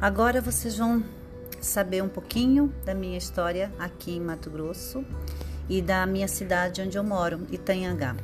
Agora vocês vão saber um pouquinho da minha história aqui em Mato Grosso e da minha cidade onde eu moro, Itanhangá.